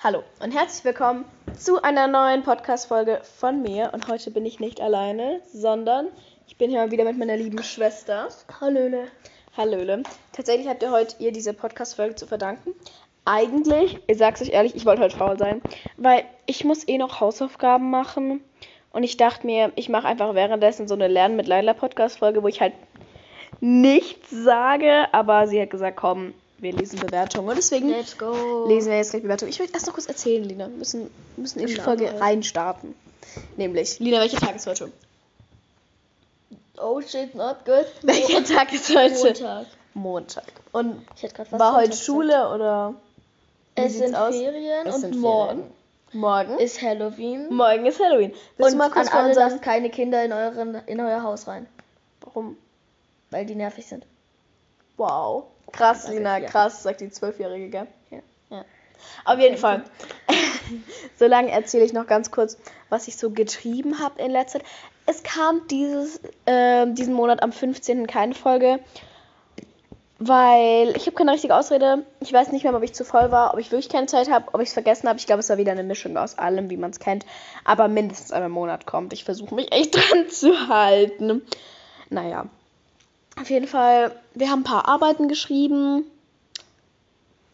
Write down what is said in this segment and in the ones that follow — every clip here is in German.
Hallo und herzlich willkommen zu einer neuen Podcast-Folge von mir. Und heute bin ich nicht alleine, sondern ich bin hier mal wieder mit meiner lieben Schwester. Hallöle. Hallöle. Tatsächlich habt ihr heute ihr diese Podcast-Folge zu verdanken. Eigentlich, ich sag's euch ehrlich, ich wollte heute faul sein, weil ich muss eh noch Hausaufgaben machen. Und ich dachte mir, ich mache einfach währenddessen so eine Lernen mit Leila Podcast-Folge, wo ich halt nichts sage, aber sie hat gesagt, komm, wir lesen Bewertungen. Und deswegen lesen wir jetzt gleich Bewertungen. Ich will erst noch kurz erzählen, Lina. Wir müssen, müssen in die Ja, Folge reinstarten. Nämlich, Lina, welcher Tag ist heute? Oh shit, not good. Welcher Tag ist heute? Montag. Montag. Und war heute Schule oder? wie Es sind aus? Ferien Es und sind morgen Ferien. Morgen? ist Halloween. morgen ist Halloween. Willst und mal kurz an alle lasst keine Kinder in, euren, in euer Haus rein, Warum? weil die nervig sind. Wow. Krass, Danke, Lina, ja. krass, sagt die Zwölfjährige, gell? Ja. ja. Auf jeden Fall. Solange erzähle ich noch ganz kurz, was ich so getrieben habe in letzter Zeit. Es kam dieses, ähm, diesen Monat am 15. keine Folge, weil ich habe keine richtige Ausrede. Ich weiß nicht mehr, ob ich zu voll war, ob ich wirklich keine Zeit habe, ob ich es vergessen habe. Ich glaube, es war wieder eine Mischung aus allem, wie man es kennt. Aber mindestens einmal im Monat kommt. Ich versuche mich echt dran zu halten. Naja. Auf jeden Fall, wir haben ein paar Arbeiten geschrieben.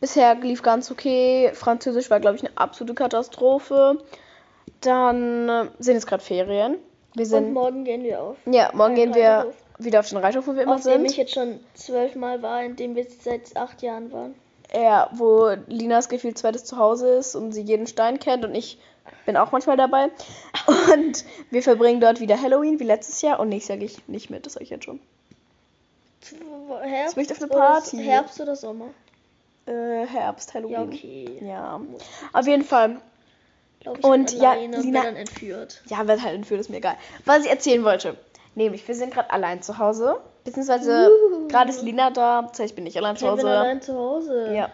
Bisher lief ganz okay. Französisch war, glaube ich, eine absolute Katastrophe. Dann äh, sind jetzt gerade Ferien. Wir Und sind. morgen gehen wir auf. Ja, morgen gehen wir wieder auf den Reiterhof, wo wir immer Auf dem ich sind. jetzt schon zwölfmal war, in dem wir seit acht Jahren waren. Ja, wo Linas gefühlt zweites Zuhause ist und sie jeden Stein kennt und ich bin auch manchmal dabei. Und wir verbringen dort wieder Halloween wie letztes Jahr und nächstes Jahr gehe ich nicht mit, das sage ich jetzt schon. Herbst, möchte auf eine oder- Party. Herbst oder Sommer? Äh, Herbst, Halloween. Ja, okay. Ja, auf jeden Fall. Glaub, ich Und ja, Lina- bin dann entführt. Ja, wird halt entführt, ist mir egal. Was ich erzählen wollte. Nämlich, wir sind gerade allein zu Hause. Beziehungsweise, gerade ist Lina da. Das heißt, ich bin nicht allein zu Ich bin Hause. allein zu Hause. Ja.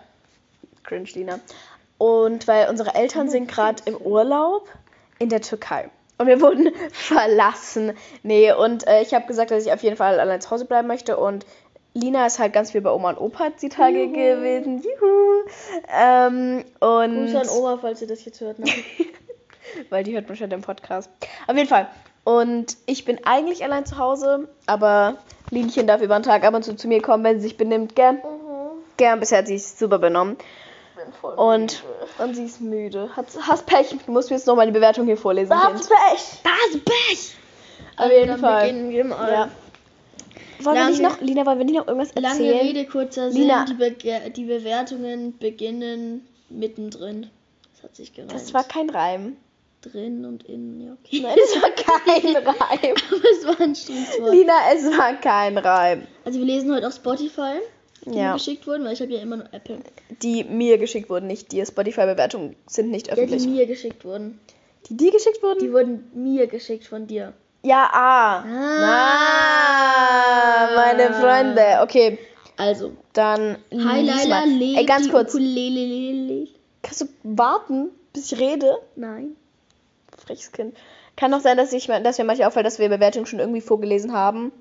Cringe, Lina. Und weil unsere Eltern sind gerade im Urlaub in der Türkei. Und wir wurden verlassen. Nee, und äh, ich habe gesagt, dass ich auf jeden Fall allein zu Hause bleiben möchte. Und Lina ist halt ganz viel bei Oma und Opa die Tage Juhu. gewesen. Juhu. Ähm, und Grüße an Oma, falls ihr das jetzt hört. Ne? weil die hört man schon im Podcast. Auf jeden Fall. Und ich bin eigentlich allein zu Hause, aber Linchen darf über den Tag ab und zu zu mir kommen, wenn sie sich benimmt. Gern, Mhm. gern. Bisher hat sie sich super benommen. Bin voll Und, und sie ist müde. Hat, hast Pech. Du musst mir jetzt nochmal die Bewertung hier vorlesen. Kind. Pech. Das Pech. Auf Also, jeden Fall. beginnen wir mal. Ja. Wollen wir Lange- nicht noch, Lina, wollen wir nicht noch irgendwas Lange erzählen? Rede, kurzer Sinn. Lina. Die, Bege die Bewertungen beginnen mittendrin. Das hat sich gereimt. Das war kein Reim. drin und innen. Ja, okay. Nein, das war kein Reim. Aber es war ein Stichwort. Lina, es war kein Reim. Also wir lesen heute auf Spotify, die Ja. mir geschickt wurden, weil ich habe ja immer nur Apple. Die mir geschickt wurden, nicht dir. Spotify-Bewertungen sind nicht Ja, die öffentlich. mir geschickt wurden. Die dir geschickt wurden? Die wurden mir geschickt von dir. Ja, ah. Ah, meine Freunde. Okay, Also, dann Hi lebt Ey, ganz die kurz. Ukulele. Kannst du warten, bis ich rede? Nein. Freches Kind. Kann auch sein, dass, ich, dass mir manchmal auffällt, dass wir Bewertungen schon irgendwie vorgelesen haben.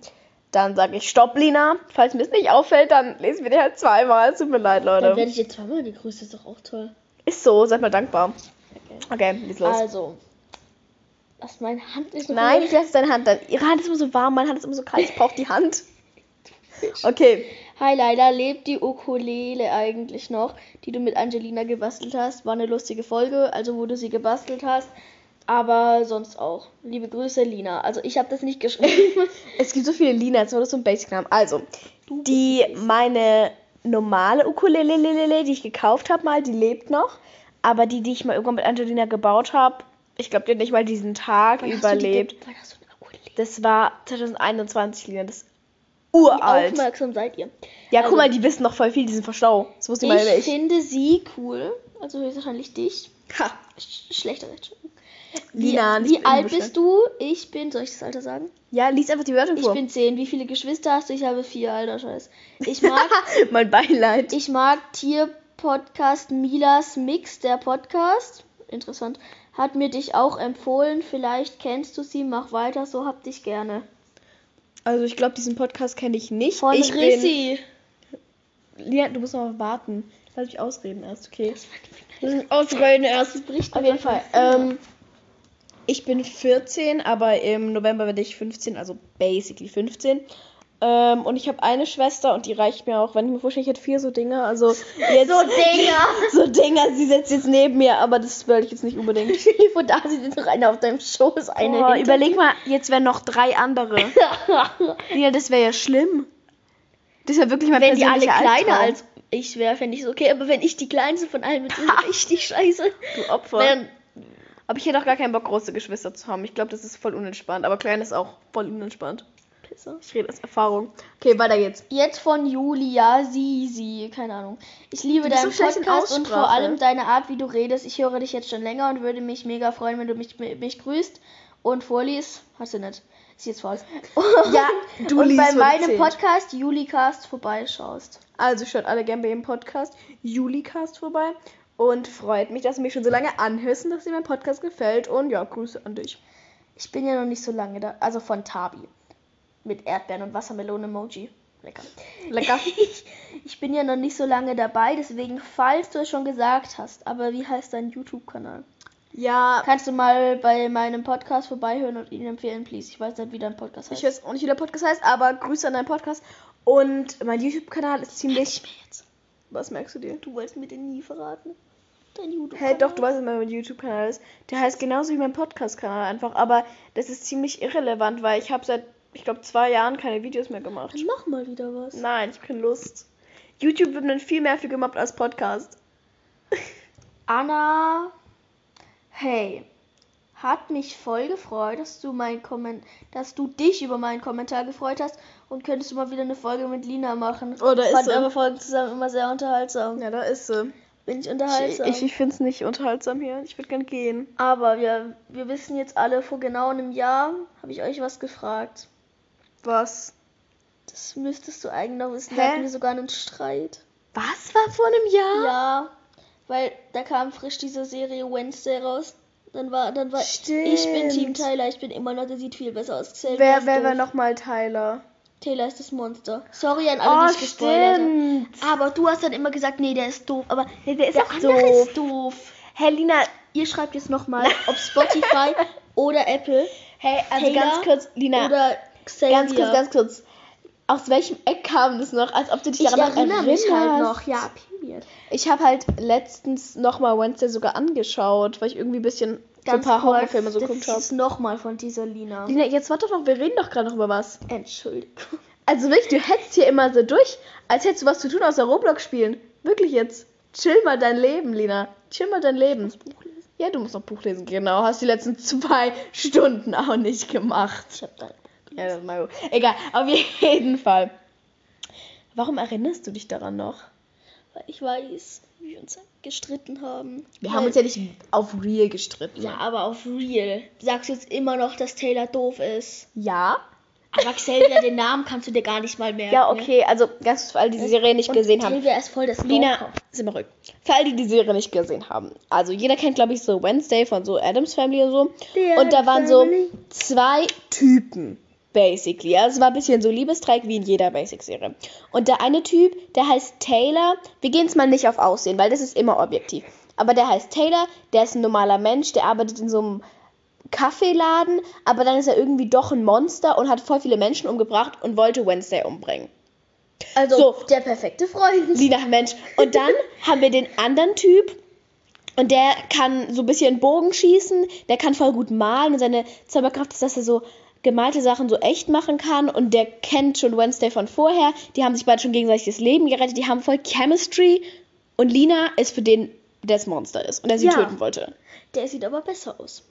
Dann sage ich Stopp, Lina. Falls mir es nicht auffällt, dann lesen wir die halt zweimal. Tut mir leid, Dann Leute. werde ich jetzt zweimal gegrüßt, das ist doch auch toll. Ist so, seid mal dankbar. Okay. Okay, lies los. Also, was meine Hand ist noch Nein, ich lasse deine Hand dann. Ihre Hand ist immer so warm, meine Hand ist immer so kalt. Ich brauche die Hand. Okay. Hi Laila, lebt die Ukulele eigentlich noch, die du mit Angelina gebastelt hast? War eine lustige Folge, also wo du sie gebastelt hast. Aber sonst auch. Liebe Grüße, Lina. Also ich habe das nicht geschrieben. Es gibt so viele Lina, jetzt war das so ein Basic-Namen. Also, die, meine normale Ukulele, die ich gekauft habe mal, die lebt noch. Aber die, die ich mal irgendwann mit Angelina gebaut habe, ich glaube, die hat nicht mal diesen Tag Wann hast überlebt. ge- Wann hast du eine Ukulele? Das war 2021, Lina. Das ist Wie uralt. aufmerksam seid ihr? Ja, Also- guck mal, die wissen noch voll viel, die sind verschlau. Das wusste ich mal ich. finde sie cool. Also höchstwahrscheinlich dich. Ha. Sch schlechter Rechtschreibung. Wie, Lina, nicht wie alt bist du? Ich bin, soll ich das Alter sagen? Ja, lies einfach die Wörter Ich vor. bin 10. Wie viele Geschwister hast du? Ich habe vier, alter Scheiß. Ich mag mein Beileid. Ich mag Tierpodcast Milas Mix, der Podcast. Interessant. Hat mir dich auch empfohlen. Vielleicht kennst du sie. Mach weiter, so hab dich gerne. Also, ich glaube, diesen Podcast kenne ich nicht. Von ich bin, Rissi. Lina, du musst noch warten. Lass mich ausreden erst, okay? Das war die Ausreden erst. bricht Auf jeden Fall. Ähm, ich bin 14, aber im November werde ich 15, also basically 15. Ähm, und ich habe eine Schwester und die reicht mir auch, wenn ich mir vorstelle, ich hätte vier so Dinger. Also jetzt So Dinger. so Dinger, sie sitzt jetzt neben mir, aber das wollte ich jetzt nicht unbedingt. Vor, da sitzt noch einer auf deinem Schoß, eine Oh, überleg mal, jetzt wären noch drei andere. Ja, das wäre ja schlimm. Das wäre wirklich mein Wenn die alle kleiner Albtraum. als ich wäre, fände ich es okay. Aber wenn ich die kleinste von allen bin, ist richtig scheiße. Du Opfer. Wenn, Aber ich hätte auch gar keinen Bock, große Geschwister zu haben. Ich glaube, das ist voll unentspannt. Aber klein ist auch voll unentspannt. Ich rede aus Erfahrung. Okay, weiter geht's. Jetzt von Julia Sisi, keine Ahnung. Ich liebe deinen so Podcast und vor allem deine Art, wie du redest. Ich höre dich jetzt schon länger und würde mich mega freuen, wenn du mich, mich grüßt und vorliest. Hast du nicht. Ist jetzt faul. Ja, du und bei meinem. Podcast Julicast vorbeischaust. Also schaut alle gerne bei dem Podcast Julicast vorbei. Und freut mich, dass du mich schon so lange anhörst und dass dir mein Podcast gefällt. Und ja, Grüße an dich. Ich bin ja noch nicht so lange da. Also von Tabi. Mit Erdbeeren und Wassermelonen-Emoji. Lecker. Lecker. Ich, ich bin ja noch nicht so lange dabei, deswegen, falls du es schon gesagt hast, aber wie heißt dein YouTube-Kanal? Ja, Kannst du mal bei meinem Podcast vorbeihören und ihn empfehlen, please? Ich weiß nicht, wie dein Podcast heißt. ich weiß auch nicht, wie der Podcast heißt, aber Grüße an deinen Podcast. Und mein YouTube-Kanal ist ziemlich. Was merkst du dir? Du wolltest mir den nie verraten. Dein YouTube. Hey, doch, du weißt, was mein YouTube-Kanal ist. Der heißt genauso wie mein Podcast-Kanal einfach. Aber das ist ziemlich irrelevant, weil ich habe seit, ich glaube, zwei Jahren keine Videos mehr gemacht. Dann mach mal wieder was. Nein, ich habe keine Lust. YouTube wird dann viel mehr für gemobbt als Podcast. Anna, hey, hat mich voll gefreut, dass du mein Komment dass du dich über meinen Kommentar gefreut hast und könntest du mal wieder eine Folge mit Lina machen. Oh, da ist Fand eure Folgen zusammen immer sehr unterhaltsam. Ja, da ist sie. Bin ich Ich, unterhaltsam. ich, ich finde es nicht unterhaltsam hier. Ich würde gern gehen. Aber wir, wir wissen jetzt alle, vor genau einem Jahr habe ich euch was gefragt. Was? Das müsstest du eigentlich noch wissen. Hä? Da hatten wir sogar einen Streit. Was war vor einem Jahr? Ja, weil da kam frisch diese Serie Wednesday raus. Dann war, dann war Stimmt. ich bin Team Tyler, ich bin immer noch, der sieht viel besser aus. Xavier Wer, wer war nochmal Tyler? Taylor ist das Monster. Sorry an alle, die ich gespoilert habe. Aber du hast dann immer gesagt, nee, der ist doof. Aber Nee, der ist der auch andere doof. ist doof. Hey, Lina. Ihr schreibt jetzt nochmal, ob Spotify oder Apple Hey, also Taylor ganz kurz, Lina. oder Xavier. ganz kurz, ganz kurz. Aus welchem Eck kam das noch? Als ob du dich ich daran noch erinnere mich halt erinnerst. noch. Ja, period. Ich habe halt letztens nochmal Wednesday sogar angeschaut, weil ich irgendwie ein bisschen so ein Ganz paar Horrorfilme so das geguckt habe. ist nochmal von dieser Lina. Lina, jetzt warte doch noch, wir reden doch gerade noch über was. Entschuldigung. Also wirklich, du hetzt hier immer so durch, als hättest du was zu tun außer Roblox spielen. Wirklich jetzt. Chill mal dein Leben, Lina. Chill mal dein Leben. Ja, du musst noch Buch lesen, genau. Hast die letzten zwei Stunden auch nicht gemacht. Ich hab da. Ja, das ist mal gut. Egal, auf jeden Fall. Warum erinnerst du dich daran noch? Weil ich weiß, wie wir uns gestritten haben. Wir Weil- haben uns ja nicht auf Real gestritten. Ja, aber auf real. Sagst du jetzt immer noch, dass Taylor doof ist? Ja? Aber Xavier, den Namen kannst du dir gar nicht mal merken. Ja, okay. Also, ganz für alle, die die Serie nicht Und gesehen haben. Xavier ist voll das Lina, Stalker. sind wir ruhig. Für alle, die die Serie nicht gesehen haben. Also, jeder kennt, glaube ich, so Wednesday von so Adams Family und so. Die und da Addams waren so Family. zwei Typen, basically. Ja, es war ein bisschen so Liebestreik wie in jeder Basic-Serie. Und der eine Typ, der heißt Taylor. Wir gehen jetzt mal nicht auf Aussehen, weil das ist immer objektiv. Aber der heißt Taylor, der ist ein normaler Mensch, der arbeitet in so einem Kaffeeladen, aber dann ist er irgendwie doch ein Monster und hat voll viele Menschen umgebracht und wollte Wednesday umbringen. Also, So. der perfekte Freund. Lina, Mensch. Und dann haben wir den anderen Typ. Und der kann so ein bisschen Bogen schießen. Der kann voll gut malen. Und seine Zauberkraft ist, dass er so gemalte Sachen so echt machen kann. Und der kennt schon Wednesday von vorher. Die haben sich beide schon gegenseitig das Leben gerettet. Die haben voll Chemistry. Und Lina ist für den, der das Monster ist. Und der sie Ja. töten wollte. Der sieht aber besser aus.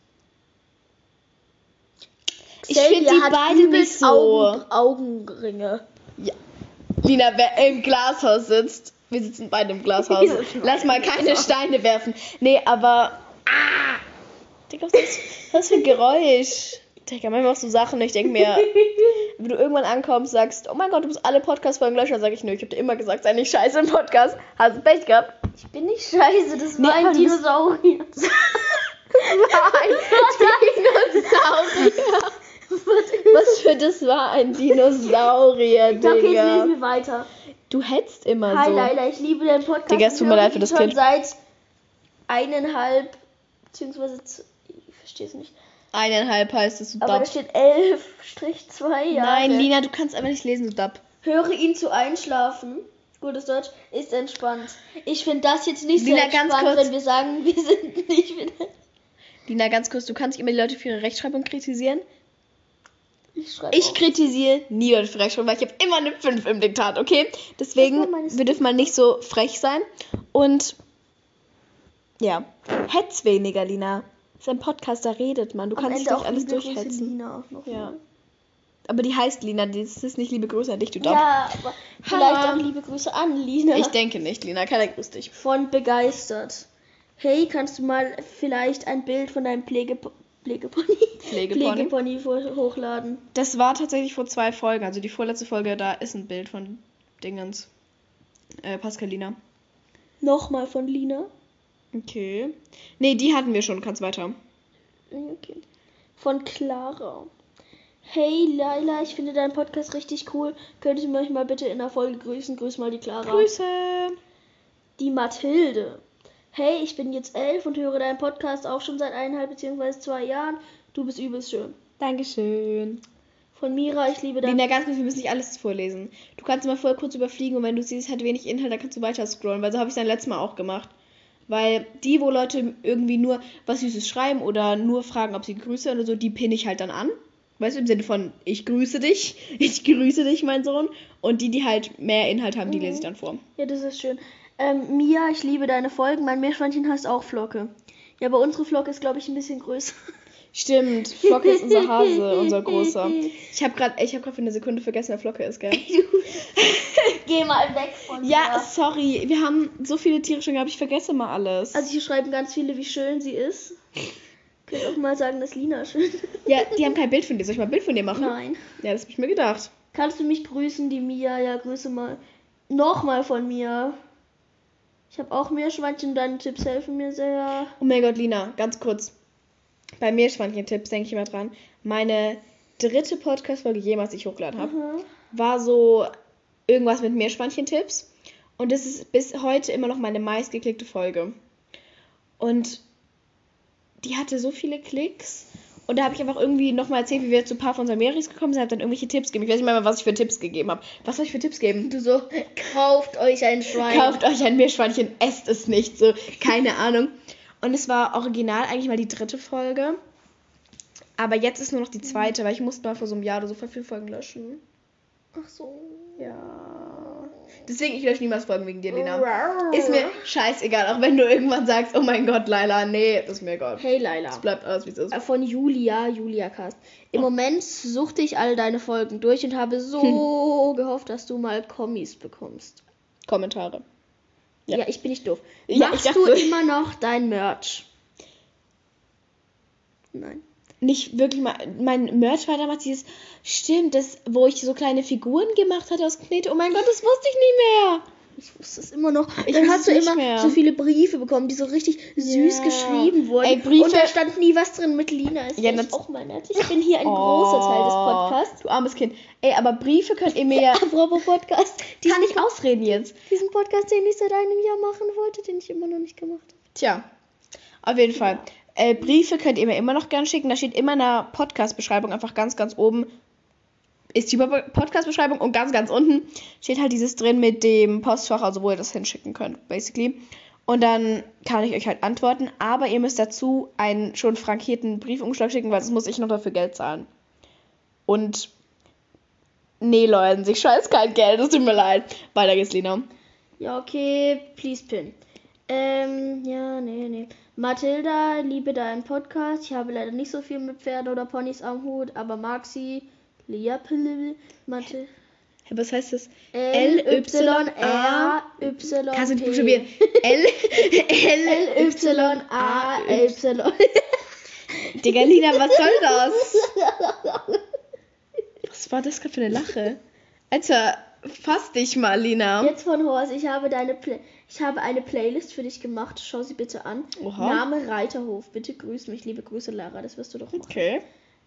Ich finde die hat beide übelst nicht so. Augen, Augenringe. Lina, wer im Glashaus sitzt. Wir sitzen beide im Glashaus. Lass mal keine Steine werfen. Nee, aber. Ah! Digga, was ist das für ein Geräusch? Digga, manchmal machst du Sachen ich denke mir, wenn du irgendwann ankommst, sagst, oh mein Gott, du musst alle Podcast-Folgen löschen, dann sag ich, nö, ich hab dir immer gesagt, sei nicht scheiße im Podcast. Hast du Pech gehabt? Ich bin nicht scheiße, das Nee, war aber ein Dinosaurier. Ein Dinosaurier. Was für das war ein Dinosaurier, Okay, jetzt Digga. lesen wir weiter. Du hetzt immer Hi so. Laila, ich liebe deinen Podcast. Digga, es Ich tut mir leid für das Kind. seit eineinhalb, beziehungsweise, ich verstehe es nicht. Eineinhalb heißt es, du Aber da steht 11-2 Jahre. Nein, Lina, du kannst einfach nicht lesen, du Dab. Höre ihn zu einschlafen. Gutes Deutsch ist entspannt. Ich finde das jetzt nicht Lina, sehr ganz entspannt, kurz. wenn wir sagen, wir sind nicht wieder. Lina, ganz kurz, du kannst immer die Leute für ihre Rechtschreibung kritisieren. Ich Ich kritisiere nie Leute für Rechtschreibung, weil ich habe immer eine 5 im Diktat, okay? Deswegen, wir dürfen mal nicht so frech sein. Und ja, hetz weniger, Lina. Das ist ein Podcast, da redet man. Du Am kannst Ende nicht auch alles durchhetzen. Ja. Aber die heißt Lina, das ist nicht liebe Grüße an dich, du Dab. Ja, aber vielleicht auch liebe Grüße an Lina. Ich denke nicht, Lina. Keiner grüßt dich. von begeistert. Hey, kannst du mal vielleicht ein Bild von deinem Pflegepo Pflegepony, Pflegepony? Pflegepony hochladen? Das war tatsächlich vor zwei Folgen. Also die vorletzte Folge, da ist ein Bild von Dingens. Äh, Pascalina. Nochmal von Lina. Okay. Nee, die hatten wir schon. Kannst weiter. Okay. Von Clara. Hey Laila, ich finde deinen Podcast richtig cool. Könntest du mich mal bitte in der Folge grüßen? Grüß mal die Clara. Grüße. Die Mathilde. Hey, ich bin jetzt elf und höre deinen Podcast auch schon seit eineinhalb bzw. zwei Jahren. Du bist übelst schön. Dankeschön. Von Mira, ich liebe deinen Lina, ganz kurz, wir müssen nicht alles vorlesen. Du kannst mal voll kurz überfliegen und wenn du siehst, hat wenig Inhalt, dann kannst du weiter scrollen, weil so habe ich es dann letztes Mal auch gemacht. Weil die, wo Leute irgendwie nur was Süßes schreiben oder nur fragen, ob sie Grüße oder so, die pinne ich halt dann an. Weißt du, im Sinne von, ich grüße dich, ich grüße dich, mein Sohn. Und die, die halt mehr Inhalt haben, die lese ich dann vor. Ja, das ist schön. Ähm, Mia, ich liebe deine Folgen. Mein Meerschweinchen heißt auch Flocke. Ja, aber unsere Flocke ist, glaube ich, ein bisschen größer. Stimmt, Flocke ist unser Hase, unser großer. Ich habe gerade ich hab grad für eine Sekunde vergessen, wer Flocke ist, gell? Geh mal weg von Ja, mir. sorry, wir haben so viele Tiere schon gehabt, ich vergesse mal alles. Also hier schreiben ganz viele, wie schön sie ist. Könnt auch mal sagen, dass Lina schön ist. ja, die haben kein Bild von dir. Soll ich mal ein Bild von dir machen? Nein. Ja, das hab ich mir gedacht. Kannst du mich grüßen, die Mia? Ja, grüße mal. Nochmal von mir. Ich habe auch Meerschweinchen, deine Tipps helfen mir sehr. Oh mein Gott, Lina, ganz kurz. Bei Meerschweinchen-Tipps denke ich immer dran. Meine dritte Podcast-Folge jemals, die ich hochgeladen habe, Mhm. war so irgendwas mit Meerschweinchen-Tipps. Und das ist bis heute immer noch meine meistgeklickte Folge. Und die hatte so viele Klicks. Und da habe ich einfach irgendwie nochmal erzählt, wie wir zu ein paar von Sameris gekommen sind, habe dann irgendwelche Tipps gegeben. Ich weiß nicht mehr, was ich für Tipps gegeben habe. Was soll ich für Tipps geben? Du so, kauft euch ein Schwein. Kauft euch ein Meerschweinchen, esst es nicht. So, keine Ahnung. Und es war original eigentlich mal die dritte Folge. Aber jetzt ist nur noch die zweite, weil ich musste mal vor so einem Jahr oder so voll viele Folgen löschen. Ach so. Ja. Deswegen, ich lösche niemals Folgen wegen dir, Lina. Ist mir scheißegal, auch wenn du irgendwann sagst, oh mein Gott, Laila, nee, ist mir egal. Hey Laila. Es bleibt alles, wie es ist. Äh, Von Julia, Julia Cast. Im Moment suchte ich all deine Folgen durch und habe so gehofft, dass du mal Kommis bekommst. Kommentare. Ja, Ja. ich bin nicht doof. Ja, Machst du immer noch dein Merch? Nein. Nicht wirklich mal. Mein Merch war damals dieses. Stimmt, das, wo ich so kleine Figuren gemacht hatte aus Knete. Oh mein Gott, das wusste ich nie mehr. Ich wusste es immer noch. Ich Dann hast du immer mehr. so viele Briefe bekommen, die so richtig süß Ja. geschrieben wurden. Ey, Briefe- Und da stand nie was drin mit Lina. Ist Ja, ja, das- auch mal nett. Ich bin hier ein großer Teil des Podcasts. Du armes Kind. Ey, aber Briefe könnt ihr mir ja. Apropos Podcast. Kann ich ausreden jetzt? Diesen Podcast, den ich seit einem Jahr machen wollte, den ich immer noch nicht gemacht habe. Tja, auf jeden Fall. Äh, Briefe könnt ihr mir immer noch gerne schicken. Da steht immer in der Podcast-Beschreibung einfach ganz, ganz oben ist die Podcast-Beschreibung und ganz, ganz unten steht halt dieses drin mit dem Postfach, also wo ihr das hinschicken könnt, basically. Und dann kann ich euch halt antworten, aber ihr müsst dazu einen schon frankierten Briefumschlag schicken, weil sonst muss ich noch dafür Geld zahlen. Und nee, Leute, ich scheiß kein Geld, es tut mir leid. Weiter geht's, Lina. Ja, okay, please pin. Ähm, ja, nee, nee. Mathilda, liebe deinen Podcast. Ich habe leider nicht so viel mit Pferden oder Ponys am Hut, aber mag sie. Lia Pille, Mathe. Hä, Was heißt das? L, Y, R, Y. Kannst du nicht buchstabieren? L, L, Y, A, Y. Digga, Lina, was soll das? Was war das gerade für eine Lache? Alter, fass dich mal, Lina. Jetzt von Horst, ich habe deine Play ich habe eine Playlist für dich gemacht. Schau sie bitte an. Oha. Name Reiterhof. Bitte grüß mich. Liebe Grüße, Lara. Das wirst du doch machen. Okay.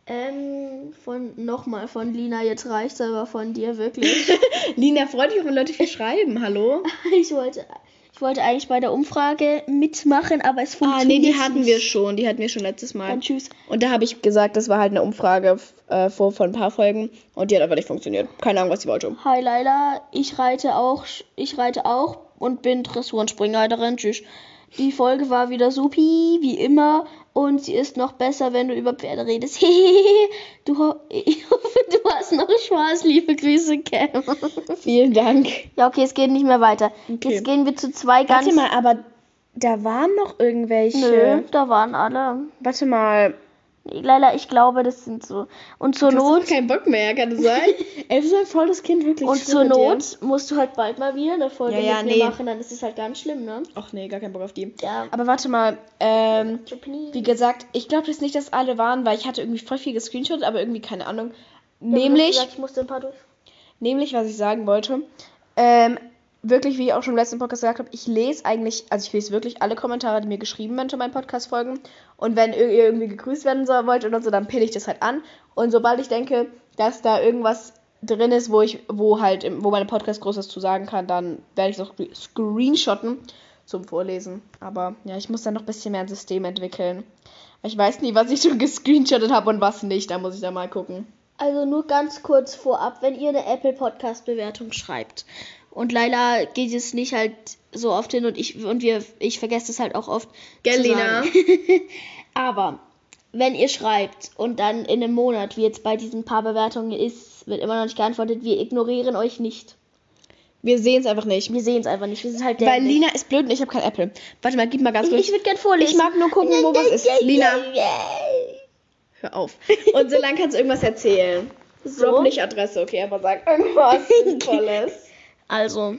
Ähm, von nochmal von Lina, jetzt reicht's aber von dir wirklich. Lina, freut auch, wenn Leute viel schreiben, hallo? ich wollte. Ich wollte eigentlich bei der Umfrage mitmachen, aber es Ah, funktioniert nee, die hatten nicht. wir schon. Die hatten wir schon letztes Mal. Dann tschüss. Und da habe ich gesagt, das war halt eine Umfrage äh, vor, von ein paar Folgen. Und die hat einfach nicht funktioniert. Keine Ahnung, was sie wollte. Hi Laila, ich reite auch, ich reite auch und bin Dressur- und Springreiterin. Tschüss. Die Folge war wieder supi, wie immer. Und sie ist noch besser, wenn du über Pferde redest. du, ho ich hoffe, du hast noch Spaß. Liebe Grüße, Cam. Vielen Dank. Ja, okay, es geht nicht mehr weiter. Okay. Jetzt gehen wir zu zwei ganz... Warte mal, aber da waren noch irgendwelche. Nö, da waren alle. Warte mal. Nee, Laila, ich glaube, das sind so. Und zur Du hast Not... doch keinen Bock mehr, kann das sein? Ey, du bist ein volles Kind, wirklich. Und zur mit dir. Not musst du halt bald mal wieder eine Folge Ja, ja, mit mir nee. machen, dann ist es halt ganz schlimm, ne? Ach nee, gar keinen Bock auf die. Ja. Aber warte mal, ähm, wie gesagt, ich glaube jetzt nicht, dass alle waren, weil ich hatte irgendwie voll viel gescreenshot, aber irgendwie keine Ahnung. Ja, Nämlich, Gesagt, ich musste ein paar durch. nämlich, was ich sagen wollte, ähm, wirklich, wie ich auch schon im letzten Podcast gesagt habe, ich lese eigentlich, also ich lese wirklich alle Kommentare, die mir geschrieben werden zu meinen Podcast-Folgen. Und wenn ihr irgendwie gegrüßt werden soll, wollt oder so, dann pinne ich das halt an. Und sobald ich denke, dass da irgendwas drin ist, wo ich, wo halt, wo meine Podcast Großes zu sagen kann, dann werde ich es auch screenshotten zum Vorlesen. Aber ja, ich muss dann noch ein bisschen mehr ein System entwickeln. Ich weiß nie, was ich schon gescreenshottet habe und was nicht. Da muss ich da mal gucken. Also nur ganz kurz vorab, wenn ihr eine Apple Podcast Bewertung schreibt und Laila geht es nicht halt so oft hin und ich und wir ich vergesse es halt auch oft Gell, sagen. Aber wenn ihr schreibt und dann in einem Monat, wie jetzt bei diesen paar Bewertungen ist, wird immer noch nicht geantwortet, wir ignorieren euch nicht. Wir sehen es einfach nicht. Wir sehen es einfach nicht. Wir sind halt Weil dämlich. Lina ist blöd und ich habe kein Apple. Warte mal, gib mal ganz kurz. ich würde gern vorlesen. Ich mag nur gucken, wo was ist. Lina, hör auf. Und so lange kannst du irgendwas erzählen. So. Drop nicht Adresse, okay, aber sag irgendwas Sinnvolles. Also,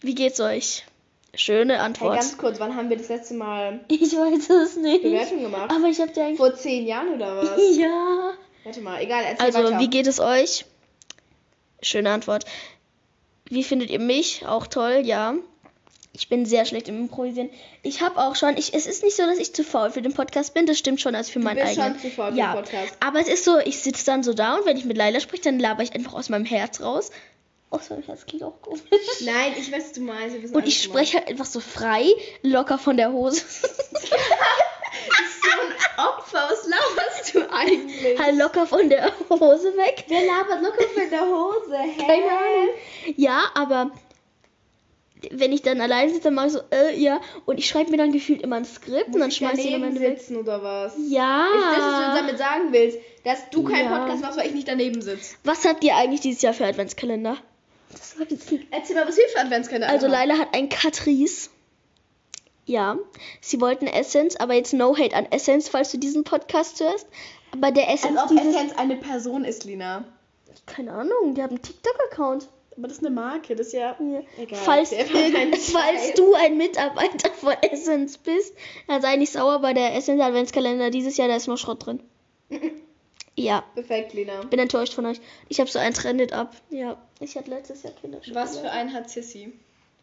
wie geht's euch? Schöne Hey, Antwort. ganz kurz, wann haben wir das letzte Mal ich weiß es nicht. Bewertung gemacht? Aber ich hab dir eigentlich. Vor zehn Jahren oder was? Ja. Warte mal, egal, erzähl Also, weiter. wie geht es euch? Schöne Antwort. Wie findet ihr mich? Auch toll, ja. Ich bin sehr schlecht im Improvisieren. Ich habe auch schon, ich, es ist nicht so, dass ich zu faul für den Podcast bin, das stimmt schon, als für meinen bist eigenen. schon zu faul für ja, den Podcast. Aber es ist so, ich sitze dann so da und wenn ich mit Laila spreche, dann laber ich einfach aus meinem Herz raus. Aus meinem Herz klingt auch komisch. Nein, ich weiß, du meinst. Und ich spreche halt einfach so frei, locker von der Hose. So ein Opfer, was laberst du eigentlich? halt locker von der Hose weg. Wer labert locker für der Hose? Hä? Keine Ahnung. Ja, aber wenn ich dann allein sitze, dann mache ich so, äh, ja. Und ich schreibe mir dann gefühlt immer ein Skript und dann schmeiße ich weg. sitzen oder was? Ja. Ich, das ist, was du damit sagen willst, dass du keinen Ja. Podcast machst, weil ich nicht daneben sitze. Was habt ihr eigentlich dieses Jahr für Adventskalender? Das ich nicht. Erzähl mal, was wir für Adventskalender Also haben. Laila hat ein Catrice. Ja. Sie wollten Essence, aber jetzt no hate an Essence, falls du diesen Podcast hörst. Aber der Als Essence ob dieses... Essenz eine Person ist, Lina. Keine Ahnung, die haben einen TikTok-Account. Aber das ist eine Marke, das ist ja... Ja. Egal, falls, falls du ein Mitarbeiter von Essence bist, dann sei nicht sauer bei der Essence Adventskalender dieses Jahr, da ist noch Schrott drin. ja, Perfekt, Lina. bin enttäuscht von euch. Ich habe so ein Trendet ab. Ja, ich hatte letztes Jahr Kinderschokolade. Was für einen hat Sissy?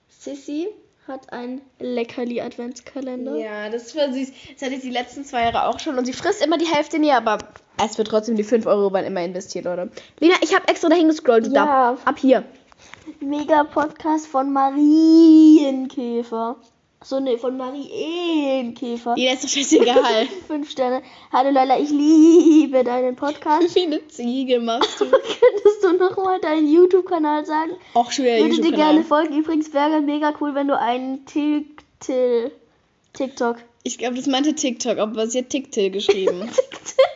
Sissy hat ein Leckerli Adventskalender. Ja, das ist voll süß. Das hatte ich die letzten zwei Jahre auch schon. Und sie frisst immer die Hälfte nie, aber es wird trotzdem die 5 Euro werden immer investiert, Leute. Lina, ich habe extra dahin gescrollt. Ja. Da, ab hier. Mega Podcast von Marienkäfer. So ne, von Marienkäfer. Lina ist doch scheißegal. Fünf Sterne. Hallo Leila, ich liebe deinen Podcast. Wie eine Ziege machst du. Könntest du nochmal deinen YouTube-Kanal sagen? Auch schon wieder Würde dir gerne folgen. Übrigens wäre mega cool, wenn du einen Tik Til TikTok. Ich glaube, das meinte TikTok, aber sie hat TikTok geschrieben.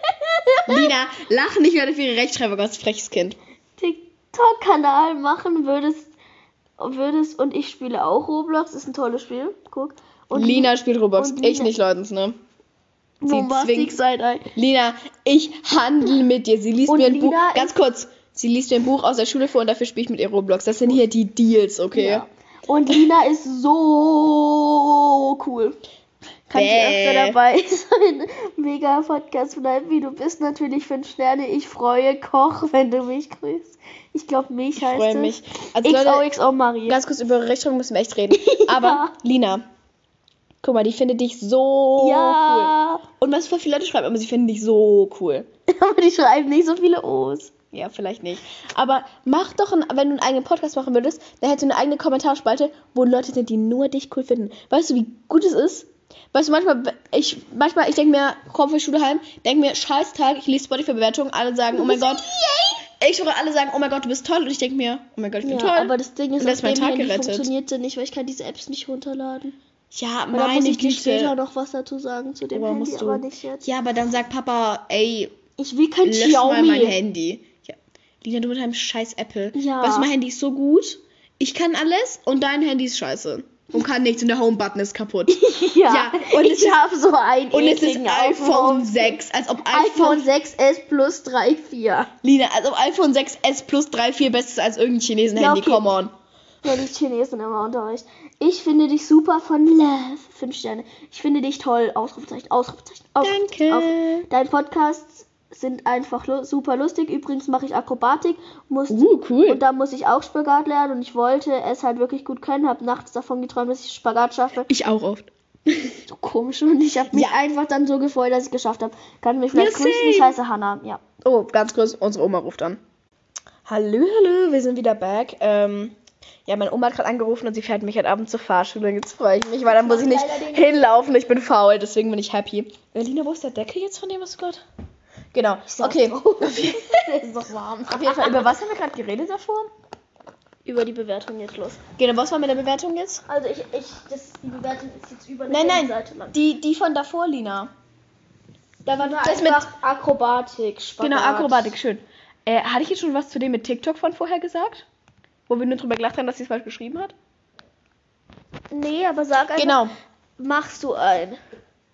Lina, lach nicht mehr für ihre Rechtschreibung als freches Kind. TikTok-Kanal machen würdest, würdest und ich spiele auch Roblox. Ist ein tolles Spiel. Guck. Und Lina spielt Roblox. Ich Lina- nicht, Leute, ne? sie zwingt- Side-Eye. Lina, ich handle mit dir. Sie liest Und mir ein Buch. Lina Ganz kurz. Sie liest mir ein Buch aus der Schule vor und dafür spiele ich mit ihr Roblox. Das sind hier die Deals, okay? Ja. Und Lina ist so cool. Kann ich Bäh. öfter dabei sein. Mega Podcast bleiben, wie du bist. Natürlich fünf Sterne. Ich freue Koch, wenn du mich grüßt. Ich glaube, mich Ich heißt freue mich. Also XOXO Marie. ganz kurz über Rechtschreibung müssen wir echt reden. Aber, Lina, guck mal, die findet dich so cool. ja. Und was voll viele Leute schreiben, aber sie finden dich so cool. Aber die schreiben nicht so viele O's. Ja, vielleicht nicht. Aber mach doch, einen, wenn du einen eigenen Podcast machen würdest, dann hättest du eine eigene Kommentarspalte, wo Leute sind, die nur dich cool finden. Weißt du, wie gut es ist? Weißt du, manchmal, ich, manchmal, ich denke mir, komm für Schule heim, denke mir, scheiß Tag, ich lese Spotify-Bewertungen, alle sagen, oh mein Gott. Ich höre alle sagen, oh mein Gott, du bist toll. Und ich denke mir, oh mein Gott, ich bin Ja, toll. aber das Ding ist, das mein Tag Handy gerettet. funktioniert nicht, weil ich kann diese Apps nicht runterladen. ja, Aber da muss meine ich dir später Güte. noch was dazu sagen zu dem Oh, Handy, musst du. aber nicht jetzt. Ja, aber dann sagt Papa, ey, Ich will kein lösch mal mein Xiaomi. Handy. Ja. Lina, du mit deinem scheiß Apple. Ja. Weißt du, mein Handy ist so gut. Ich kann alles und dein Handy ist scheiße. Und kann nichts und der Home-Button ist kaputt. Ja, Ja, und ich habe so ein Und es ist iPhone 6. Als ob iPhone, iPhone 6s Plus 3,4. Lina, als ob iPhone 6S Plus 3, 4 besser ist als irgendein Chinesen-Handy. Ja, okay. Come on. Ja, die Chinesen immer Unterricht. Ich finde dich super von Love. Fünf Sterne. Ich finde dich toll. Ausrufezeichen, Ausrufezeichen. Ausrufezeichen. Danke. Auf. Deine Podcasts sind einfach lu super lustig. Übrigens mache ich Akrobatik. Musste, Uh, cool. Und da muss ich auch Spagat lernen. Und ich wollte es halt wirklich gut können. Habe nachts davon geträumt, dass ich Spagat schaffe. Ich auch oft. So komisch. Und ich habe mich Ja. einfach dann so gefreut, dass ich es geschafft habe. Kann mich vielleicht Ja, grüßen. Ich heiße Hannah. Ja. Oh, ganz kurz, unsere Oma ruft an. Hallo, hallo, wir sind wieder back. Ähm, ja, meine Oma hat gerade angerufen und sie fährt mich heute Abend zur Fahrschule. Jetzt freue ich mich, weil dann muss ich nicht hinlaufen. Ich bin faul, deswegen bin ich happy. Äh, Lina, wo ist der Deckel jetzt von dem, was du gerade... Genau, okay. Ist noch warm. auf jeden Fall, über was haben wir gerade geredet davor? Über die Bewertung jetzt los. Genau, was war mit der Bewertung jetzt? Also ich, ich, das, die Bewertung ist jetzt über eine Nein, nein, Seite lang. die, die von davor, Lina. Da war nur Das mit- Akrobatik, Spagat. Genau, Akrobatik, schön. Äh, hatte ich jetzt schon was zu dem mit TikTok von vorher gesagt? Wo wir nur drüber gelacht haben, dass sie es falsch geschrieben hat? Nee, aber sag einfach, Genau. machst du ein?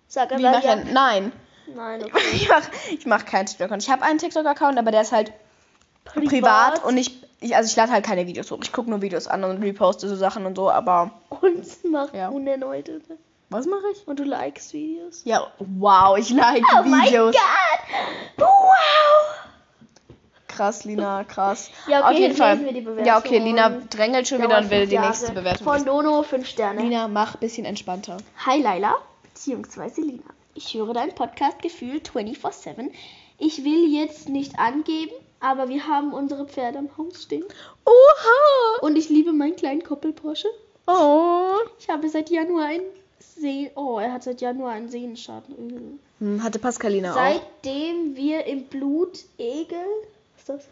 Sag Wie einfach, mach ja. denn? Nein. Nein, okay. Ich mach, ich mach keinen TikTok-Account. Ich habe einen TikTok-Account, aber der ist halt privat, und ich, ich, also ich lade halt keine Videos hoch. Ich gucke nur Videos an und reposte so Sachen und so, aber. Und mach Ja. unerneut. ne? Was mache ich? Und du likest Videos. Ja, wow, ich like Oh mein Videos. Gott! Wow! Krass, Lina, krass. Ja, okay, Auf jeden Fall. Ja, okay, Lina drängelt schon wieder und will die Jahre. nächste Bewertung. Von. Dono 5 Sterne. Lina, mach ein bisschen entspannter. Hi Laila, beziehungsweise Lina. Ich höre deinen Podcast gefühlt 24-7. Ich will jetzt nicht angeben, aber wir haben unsere Pferde am Haus stehen. Oha! Und ich liebe meinen kleinen Koppel Porsche. Oh. Ich habe seit Januar einen Seh Oh, er hat seit Januar einen Sehnenschaden. Hm, hatte Pascalina auch. Seitdem wir im Blutegel. Was ist das?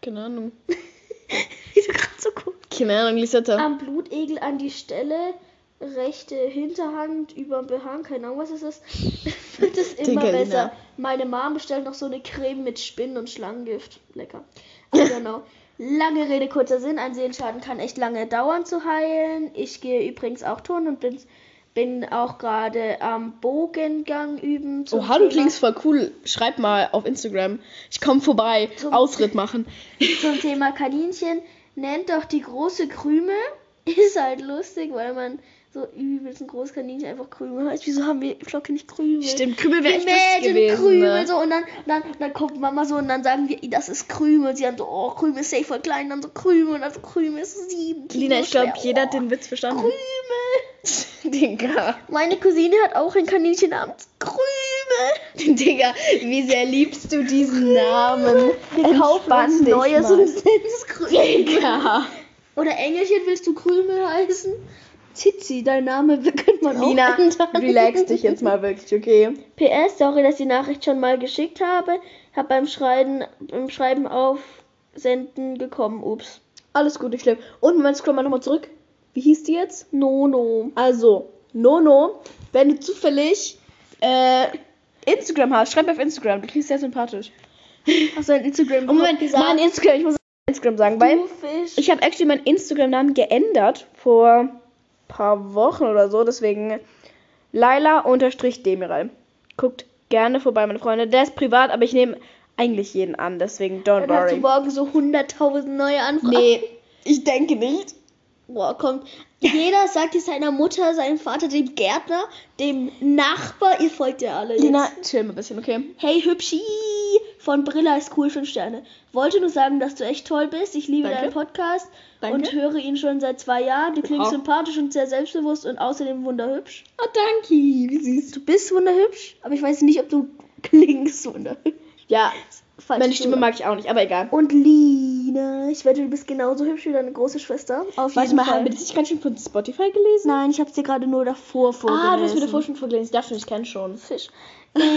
Keine Ahnung. Wie du gerade so guckst. Keine Ahnung, Lisette. Am Blutegel an die Stelle, rechte Hinterhand über den Behang, keine Ahnung was es ist, wird es immer Digga, Lina. besser. Meine Mom bestellt noch so eine Creme mit Spinnen und Schlangengift. Lecker. I don't know. Lange Rede, kurzer Sinn. Ein Sehlenschaden kann echt lange dauern zu heilen. Ich gehe übrigens auch turnen und bin, bin auch gerade am Bogengang üben. Oha, du klingst voll cool. Schreib mal auf Instagram. Ich komme vorbei. Zum- Ausritt machen. zum Thema Kaninchen. Nennt doch die große Krümel. Ist halt lustig, weil man so übelst ein großes Kaninchen einfach Krümel heißt. Wieso haben wir Flocke nicht Krümel? Stimmt, Krümel wäre echt Imagine gewesen. Krümel Ne? so und dann, dann, dann kommt Mama so und dann sagen wir, das ist Krümel. Sie dann so, oh, Krümel ist safe voll klein, dann so Krümel und dann so Krümel ist sieben Kilo Lina, ich glaube, jeder oh, hat den Witz verstanden. Krümel. Digga. Meine Cousine hat auch ein Kaninchen namens Krümel. Digga, wie sehr liebst du diesen Namen? Wir kaufen uns Neues und nennen es Krümel. Digga. Oder Engelchen, willst du Krümel heißen? Zizi, dein Name könnte man auch Lina, ändern. relax dich jetzt mal wirklich, okay? PS, sorry, dass ich die Nachricht schon mal geschickt habe. Hab beim Schreiben, beim Schreiben auf Senden gekommen. Ups. Alles gut, nicht schlimm. Und Moment, scroll mal nochmal zurück. Wie hieß die jetzt? Nono. Also, Nono, wenn du zufällig äh, Instagram hast, schreib mir auf Instagram. Du klingst sehr sympathisch. Hast du ein Instagram Oh, Moment, mein Instagram, ich muss Instagram sagen, weil Du Fisch. ich habe actually meinen Instagram-Namen geändert vor paar Wochen oder so, deswegen Laila-Demiral. Guckt gerne vorbei, meine Freunde. Der ist privat, aber ich nehme eigentlich jeden an, deswegen don't Dann hast du worry. morgen so 100.000 neue Anfragen. Nee, ich denke nicht. Boah, kommt. Jeder sagt es seiner Mutter, seinem Vater, dem Gärtner, dem Nachbar. Ihr folgt ja alle. Jetzt. Lina, chill mal ein bisschen, okay? Hey Hübschi von Brilla ist cool, 5 Sterne. Wollte nur sagen, dass du echt toll bist. Ich liebe Danke. deinen Podcast Danke. und höre ihn schon seit zwei Jahren. Du klingst sympathisch und sehr selbstbewusst und außerdem wunderhübsch. Oh, danke. Wie süß. Du bist wunderhübsch, aber ich weiß nicht, ob du klingst wunderhübsch. Ja, falls Meine Stimme mag ich auch nicht, aber egal. Und Lina, ich wette, du bist genauso hübsch wie deine große Schwester. Auf Warte jeden mal, Fall. haben wir das nicht ganz schön von Spotify gelesen? Nein, ich habe es dir gerade nur davor vorgelesen. Ah, du hast mir davor schon vorgelesen. Ich dachte ich kenne schon. Fisch.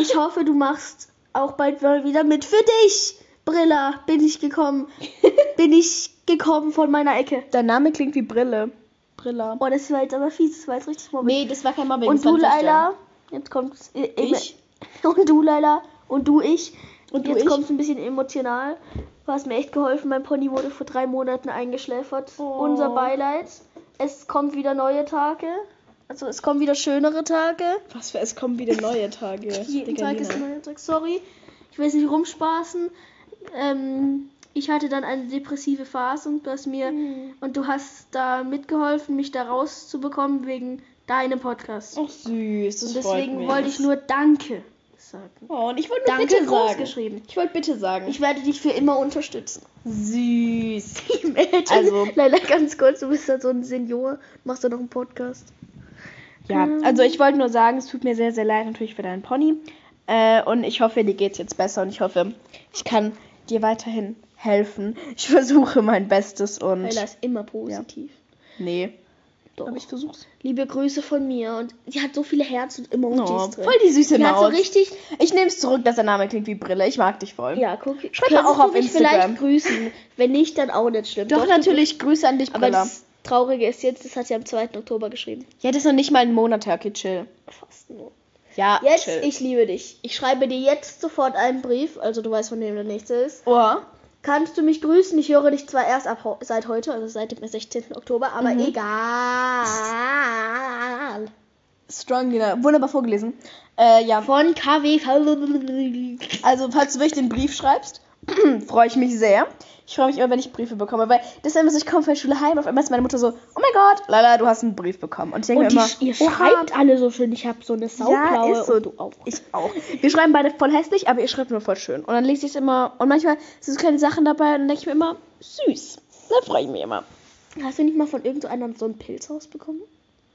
Ich hoffe, du machst auch bald mal wieder mit. Für dich, Brilla, bin ich gekommen. bin ich gekommen von meiner Ecke. Dein Name klingt wie Brille. Brilla. Oh, das war jetzt aber fies, das war jetzt richtig mobbing. Nee, das war kein Mobbing. und du. Laila, jetzt kommt's. äh, äh, Ich? Und du, Laila, und du, ich. Und du, jetzt ich? kommt's ein bisschen emotional. Du hast mir echt geholfen. Mein Pony wurde vor drei Monaten eingeschläfert. Oh. Unser Beileid. Es kommt wieder neue Tage. Also es kommen wieder schönere Tage. Was für, es kommen wieder neue Tage. Jeden Digga, Tag ist ein neuer Tag. Sorry, ich will es nicht rumspaßen. Ähm, ich hatte dann eine depressive Phase und du hast mir Hm. und du hast da mitgeholfen, mich da rauszubekommen wegen deinem Podcast. Ach süß, das und freut deswegen mich. wollte ich nur Danke sagen. Oh, und ich wollte nur Danke bitte groß sagen. geschrieben. Ich wollte bitte sagen. Ich werde dich für immer unterstützen. süß. also, Also- Leila, ganz kurz, du bist halt so ein Senior, machst du noch einen Podcast. Ja, also ich wollte nur sagen, es tut mir sehr, sehr leid natürlich für deinen Pony. Äh, und ich hoffe, dir geht's jetzt besser und ich hoffe, ich kann dir weiterhin helfen. Ich versuche mein Bestes und. Leila ist immer positiv. Nee. Doch. Aber ich versuch's. Liebe Grüße von mir und sie hat so viele Herzen und Emojis Oh, drin. voll die süße Die hat so Maus. richtig Ich nehme es zurück, dass der Name klingt wie Brille. Ich mag dich voll. Ja, guck. Schreib mal auch auf mich Instagram. vielleicht grüßen. Wenn nicht, dann auch nicht schlimm. Doch, du- natürlich. Grüße an dich, das Traurige ist jetzt, das hat sie am 2. Oktober geschrieben. Ja, das ist noch nicht mal ein Monat her, okay, chill. Fast nur. Ja, Jetzt, chill. ich liebe dich. Ich schreibe dir jetzt sofort einen Brief, also du weißt, von wem der nächste ist. Oh. Kannst du mich grüßen? Ich höre dich zwar erst ab seit heute, also seit dem 16. Oktober, aber Mhm. egal. Strong, Lina. Wunderbar vorgelesen. Äh, ja. Von KW. Also, falls du wirklich den Brief schreibst, freue ich mich sehr. Ich freue mich immer, wenn ich Briefe bekomme, weil das ist immer so, ich komme von der Schule heim, auf einmal ist meine Mutter so, oh mein Gott, Lala, du hast einen Brief bekommen. Und ich denke mir immer, ihr oha, schreibt alle so schön. Ich habe so eine Sauklaue Ja, ist so. und du auch. Ich auch. Wir schreiben beide voll hässlich, aber ihr schreibt nur voll schön. Und dann lese ich es immer, und manchmal sind so kleine Sachen dabei, und dann denke ich mir immer, süß. Dann freue ich mich immer. Hast du nicht mal von irgendeinem so einen Pilzhaus bekommen?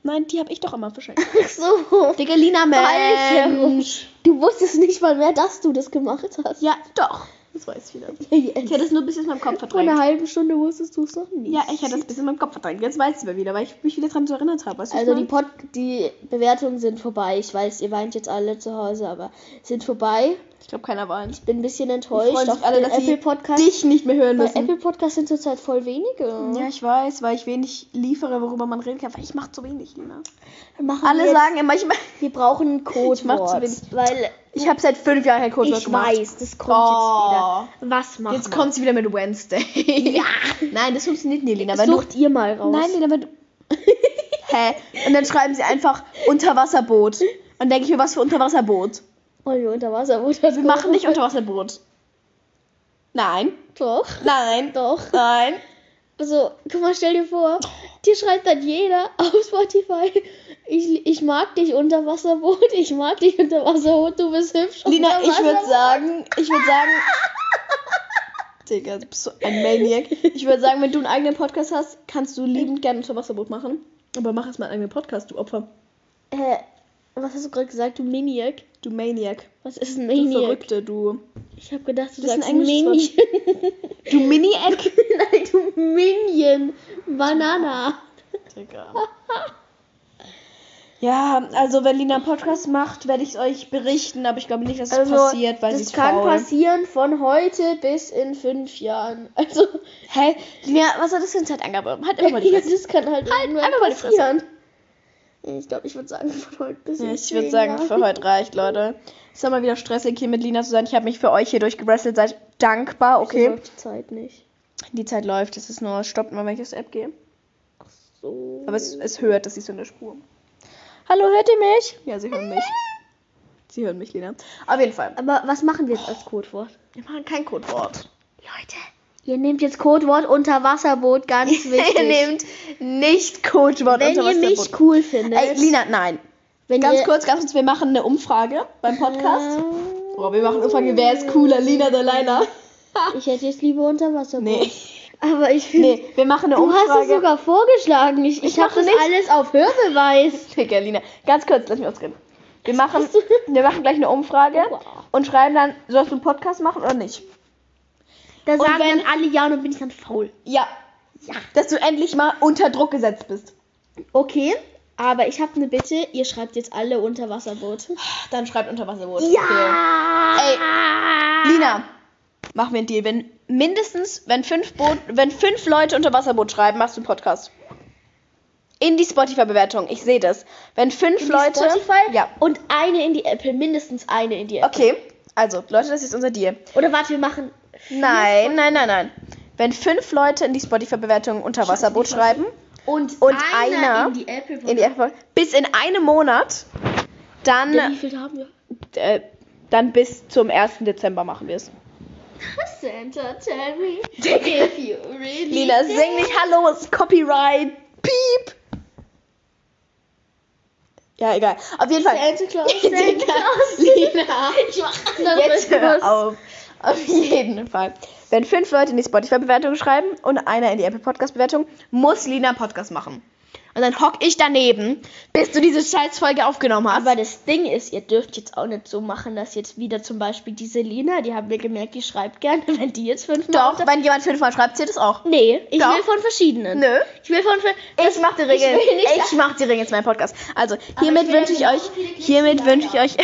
Nein, die habe ich doch immer verschenkt. Ach so. Digga, Lina, Mensch. Du wusstest nicht mal mehr, dass du das gemacht hast. Ja, doch. Das weiß ich wieder. Jetzt. Ich hatte es nur ein bisschen in meinem Kopf Vor einer verdrängt. halben Stunde wusstest du es noch nicht. Ja, ich hatte es bisschen in meinem Kopf verdrängt. Jetzt weiß ich es wieder, weil ich mich wieder daran erinnert habe. Weißt Also die, ich? Pod die Bewertungen sind vorbei. Ich weiß, ihr weint jetzt alle zu Hause, aber sind vorbei. Ich glaube, keiner weint. Bin ein bisschen enttäuscht. Auf alle, dass Apple Podcast. Dich nicht mehr hören Bei müssen. Apple Podcast sind zurzeit voll wenige. Ja, ich weiß, weil ich wenig liefere, worüber man reden kann. Weil ich mache zu wenig, Lina. Machen Alle jetzt, sagen immer, ich, mach- wir brauchen ein Ich mach zu Codewort. wenig. Weil ich habe seit fünf Jahren kein ich gemacht. weiß, das kommt Oh. jetzt wieder. Was machen Jetzt kommt sie wieder mit Wednesday. Ja. Nein, das funktioniert nicht, Lina. Wenn du, Sucht ihr mal raus. nein, Lina, wenn du... Hä? Und dann schreiben sie einfach Unterwasserboot. Und denke ich mir, was für Unterwasserboot? Wollen wir unter Wasser Wir machen nicht Unterwasserboot. Nein. Doch. Nein. Doch. Nein. Also, guck mal, stell dir vor, dir schreibt dann jeder auf Spotify, ich, ich mag dich unter Wasserboot, ich mag dich unter Wasserboot, du bist hübsch. Lina, unter ich würde Wasserboot. sagen, ich würde sagen. Digga, du bist so ein Maniac. Ich würde sagen, wenn du einen eigenen Podcast hast, kannst du liebend gerne Unterwasserboot machen. Aber mach erst mal einen eigenen Podcast, du Opfer. Äh, was hast du gerade gesagt, du Maniac? Du Maniac. Was ist ein Du Maniac? Verrückte, du. Ich habe gedacht, du Das ein sagst englisches Minion. Du Miniac. Nein, du Minion. Banana. Digga. Ja, also wenn Lina einen Podcast macht, werde ich es euch berichten, aber ich glaube nicht, dass es Also, passiert, weil sie das ist kann faul. passieren von heute bis in fünf Jahren. Also, Hä? Lina, was hat das für eine Zeitangabe? Halt immer mal die ja, Fresse. das kann halt, irgendwann einfach mal die Fresse. Ich glaube, ich würde sagen, von heute bis Ja, ich würde sagen, für heute reicht, Leute. Es ist mal wieder stressig, hier mit Lina zu sein. Ich habe mich für euch hier durchgewrestelt. Seid dankbar, okay? läuft die Zeit nicht. Die Zeit läuft. Es ist nur, stoppt mal, wenn ich aufs App gehe. So. Aber es, es hört, das ist so in der Spur. Hallo, hört ihr mich? Ja, sie hören mich. Sie hören mich, Lina. Auf jeden Fall. Aber was machen wir jetzt als Codewort? Wir machen kein Codewort. Leute, ihr nehmt jetzt Codewort Unterwasserboot, ganz wichtig. ihr nehmt nicht Codewort Wenn unter ihr mich cool findet. Ey, Lina, nein. wenn Ganz kurz, ganz kurz, wir machen eine Umfrage beim Podcast. Oh, wir machen eine Umfrage, wer ist cooler, Lina oder Leila? Ich hätte jetzt lieber Unterwasserboot. Nee. Aber ich finde. Nee, wir machen eine Du hast es Umfrage. sogar vorgeschlagen. Ich, ich, Ich habe mache das nicht. alles auf Hörbeweis. Digga, Lina. Ganz kurz, lass mich ausreden. Wir machen, wir machen gleich eine Umfrage. Wow. und schreiben dann, sollst du einen Podcast machen oder nicht? Da sagen wenn- dann alle ja und dann bin ich dann faul. Ja. Ja. Dass du endlich mal unter Druck gesetzt bist. Okay, aber ich habe eine Bitte. Ihr schreibt jetzt alle Unterwasserboot. Dann schreibt Unterwasserboot. Ja! Ey, Lina, machen wir einen Deal. Wenn mindestens, wenn fünf, Boot, wenn fünf Leute Unterwasserboot schreiben, machst du einen Podcast. In die Spotify-Bewertung. Ich sehe das. Wenn fünf In die Leute. Spotify Ja. und eine in die Apple. Mindestens eine in die Apple. Okay. Also, Leute, das ist unser Deal. Oder warte, wir machen. Nein, nein, nein, nein. Wenn fünf Leute in die Spotify-Bewertung Unterwasserboot schreiben, Und, Und einer, einer in die Apple. in die Apple, bis in einem Monat, dann, Ja, wie viel haben wir? äh, dann bis zum 1. Dezember machen wir es. Santa, tell me if you really Lina, sing nicht Hallo, ist Copyright. Piep. Ja, egal. Auf jeden Fall. Santa Claus, Santa Claus. Lina. Ich mach andere Jetzt hör auf. Auf jeden Fall. Wenn fünf Leute in die Spotify-Bewertung schreiben und einer in die Apple Podcast-Bewertung, muss Lina Podcast machen. Und dann hock ich daneben, bis du diese Scheißfolge aufgenommen hast. Aber das Ding ist, ihr dürft jetzt auch nicht so machen, dass jetzt wieder zum Beispiel diese Lina, die haben wir gemerkt, die schreibt gerne, wenn die jetzt fünfmal. Doch, wenn jemand fünfmal schreibt, zählt es auch. Nee, ich Doch. will von verschiedenen. Nö. Ich will von. Ich mach die Regeln. will nicht Ich, mach die Regeln jetzt meinen Podcast. Also, hiermit ich wünsche ich euch, genauso viele Klicks hiermit wünsche ich euch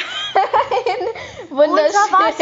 wunderschönen Tag.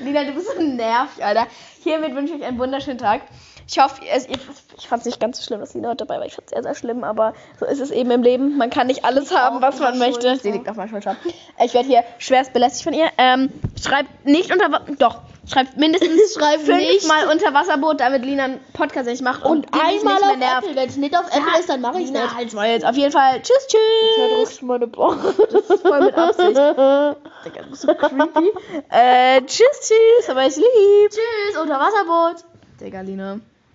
Lina, du bist so nervig, Alter. Hiermit wünsche ich euch einen wunderschönen Tag. Ich hoffe, es, ich fand es nicht ganz so schlimm, dass Lina heute dabei war. Ich fand es sehr, sehr schlimm, aber so ist es eben im Leben. Man kann nicht alles haben, was man möchte. Sie liegt auf meiner Schulter. Ich werde hier schwerst belästigt von ihr. Ähm, schreibt nicht unter... Doch, schreibt mindestens Schreibt nicht. fünfmal unter Wasserboot, damit Lina einen Podcast endlich macht Und mich einmal nicht auf nervt. Apple. Wenn es nicht auf Apple ist, dann mache ich es nicht. halt's mal jetzt. Auf jeden Fall. Tschüss, tschüss. meine Boah. Voll mit Absicht. Digga, du bist so creepy. äh, tschüss, tschüss. Aber ich lieb. Tschüss, Unterwasserboot. Digga, Lina.